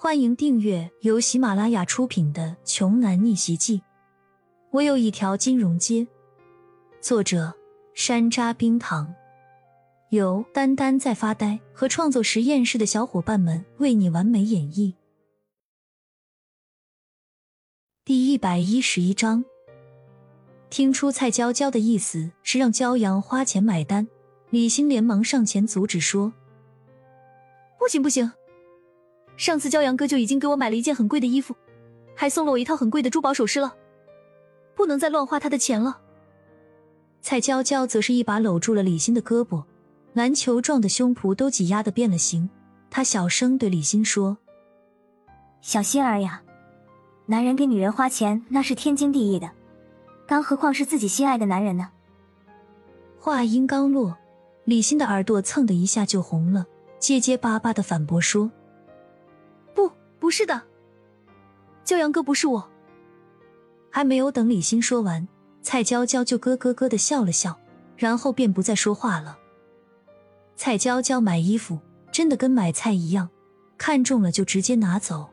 欢迎订阅由喜马拉雅出品的《穷男逆袭记》。我有一条金融街。作者：山楂冰糖，由丹丹在发呆和创作实验室的小伙伴们为你完美演绎。第一百一十一章，听出蔡娇娇的意思是让骄阳花钱买单，李欣连忙上前阻止说：“不行不行。”上次骄阳哥就已经给我买了一件很贵的衣服，还送了我一套很贵的珠宝首饰了，不能再乱花他的钱了。蔡娇娇则是一把搂住了李欣的胳膊，篮球状的胸脯都挤压的变了形。她小声对李欣说：“小心儿呀，男人给女人花钱那是天经地义的，更何况是自己心爱的男人呢？”话音刚落，李欣的耳朵蹭的一下就红了，结结巴巴的反驳说。不是的，骄阳哥不是我。还没有等李欣说完，蔡娇娇就咯咯咯的笑了笑，然后便不再说话了。蔡娇娇买衣服真的跟买菜一样，看中了就直接拿走。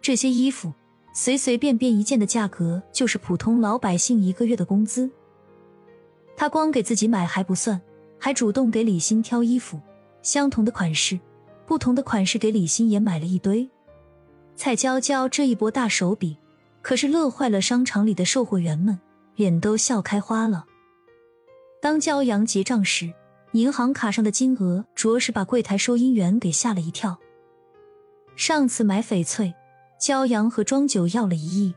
这些衣服随随便便一件的价格就是普通老百姓一个月的工资。她光给自己买还不算，还主动给李欣挑衣服，相同的款式，不同的款式给李欣也买了一堆。蔡娇娇这一波大手笔，可是乐坏了商场里的售货员们，脸都笑开花了。当骄阳结账时，银行卡上的金额着实把柜台收银员给吓了一跳。上次买翡翠，骄阳和庄九要了一亿，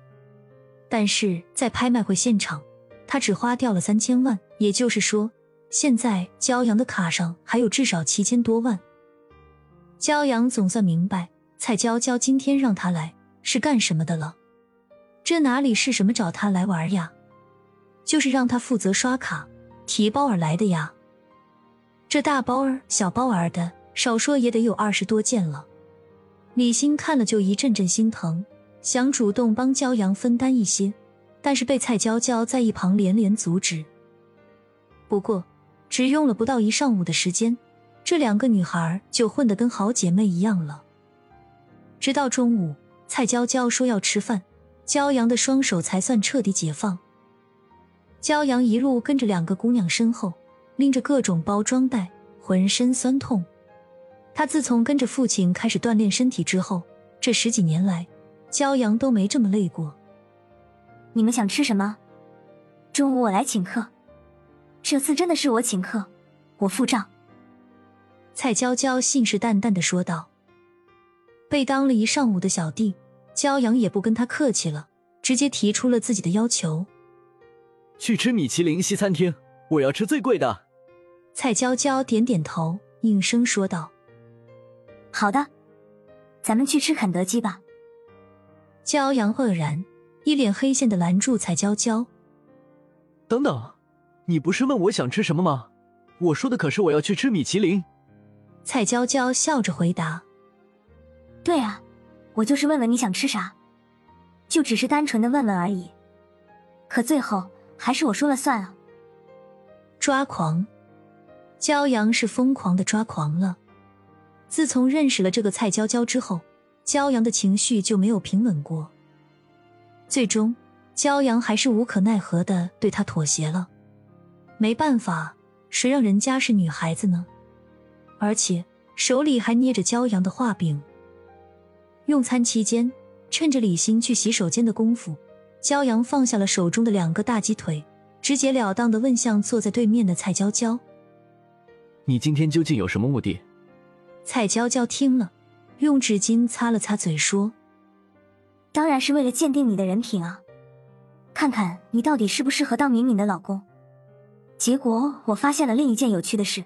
但是在拍卖会现场，他只花掉了三千万，也就是说，现在骄阳的卡上还有至少七千多万。骄阳总算明白。蔡娇娇今天让他来是干什么的了？这哪里是什么找他来玩呀？就是让他负责刷卡、提包儿来的呀。这大包儿、小包儿的，少说也得有二十多件了。李欣看了就一阵阵心疼，想主动帮骄阳分担一些，但是被蔡娇娇在一旁连连阻止。不过，只用了不到一上午的时间，这两个女孩就混得跟好姐妹一样了。直到中午，蔡娇娇说要吃饭，骄阳的双手才算彻底解放。骄阳一路跟着两个姑娘身后，拎着各种包装袋，浑身酸痛。他自从跟着父亲开始锻炼身体之后，这十几年来，骄阳都没这么累过。你们想吃什么？中午我来请客。这次真的是我请客，我付账。蔡娇娇信誓旦旦的说道。被当了一上午的小弟，骄阳也不跟他客气了，直接提出了自己的要求：去吃米其林西餐厅，我要吃最贵的。蔡娇娇点点头，应声说道：“好的，咱们去吃肯德基吧。”骄阳愕然，一脸黑线的拦住蔡娇娇：“等等，你不是问我想吃什么吗？我说的可是我要去吃米其林。”蔡娇娇笑着回答。对啊，我就是问问你想吃啥，就只是单纯的问问而已。可最后还是我说了算啊！抓狂，骄阳是疯狂的抓狂了。自从认识了这个蔡娇娇之后，骄阳的情绪就没有平稳过。最终，骄阳还是无可奈何的对他妥协了。没办法，谁让人家是女孩子呢？而且手里还捏着骄阳的画饼。用餐期间，趁着李欣去洗手间的功夫，骄阳放下了手中的两个大鸡腿，直截了当的问向坐在对面的蔡娇娇：“你今天究竟有什么目的？”蔡娇娇听了，用纸巾擦了擦嘴，说：“当然是为了鉴定你的人品啊，看看你到底适不适合当敏敏的老公。结果我发现了另一件有趣的事。”